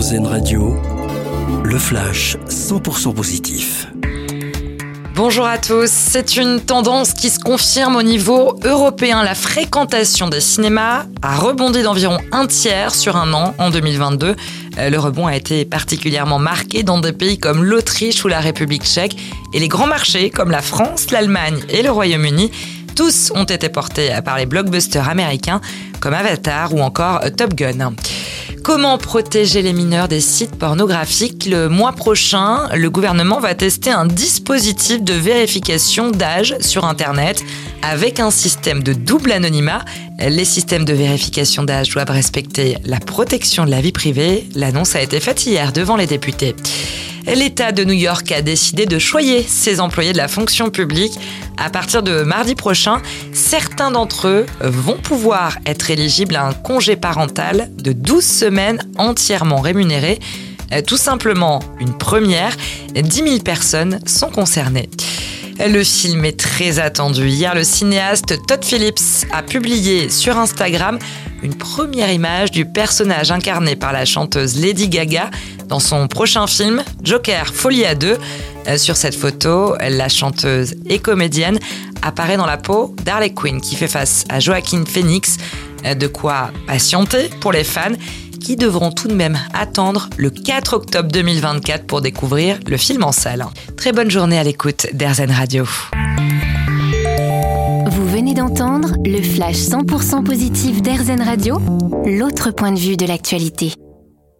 RZN Radio, le flash 100% positif. Bonjour à tous. C'est une tendance qui se confirme au niveau européen. La fréquentation des cinémas a rebondi d'environ un tiers sur un an en 2022. Euh, le rebond a été particulièrement marqué dans des pays comme l'Autriche ou la République tchèque et les grands marchés comme la France, l'Allemagne et le Royaume-Uni. Tous ont été portés par les blockbusters américains comme Avatar ou encore Top Gun. Comment protéger les mineurs des sites pornographiques Le mois prochain, le gouvernement va tester un dispositif de vérification d'âge sur Internet avec un système de double anonymat. Les systèmes de vérification d'âge doivent respecter la protection de la vie privée. L'annonce a été faite hier devant les députés. L'État de New York a décidé de choyer ses employés de la fonction publique. À partir de mardi prochain, certains d'entre eux vont pouvoir être éligibles à un congé parental de 12 semaines entièrement rémunéré. Tout simplement une première, 10 000 personnes sont concernées. Le film est très attendu. Hier, le cinéaste Todd Phillips a publié sur Instagram une première image du personnage incarné par la chanteuse Lady Gaga dans son prochain film Joker Folie à deux. Euh, sur cette photo, la chanteuse et comédienne apparaît dans la peau d'Harley Quinn qui fait face à Joaquin Phoenix. Euh, de quoi patienter pour les fans qui devront tout de même attendre le 4 octobre 2024 pour découvrir le film en salle. Très bonne journée à l'écoute d'Airzen Radio. Vous venez d'entendre le flash 100% positif d'Airzen Radio, l'autre point de vue de l'actualité.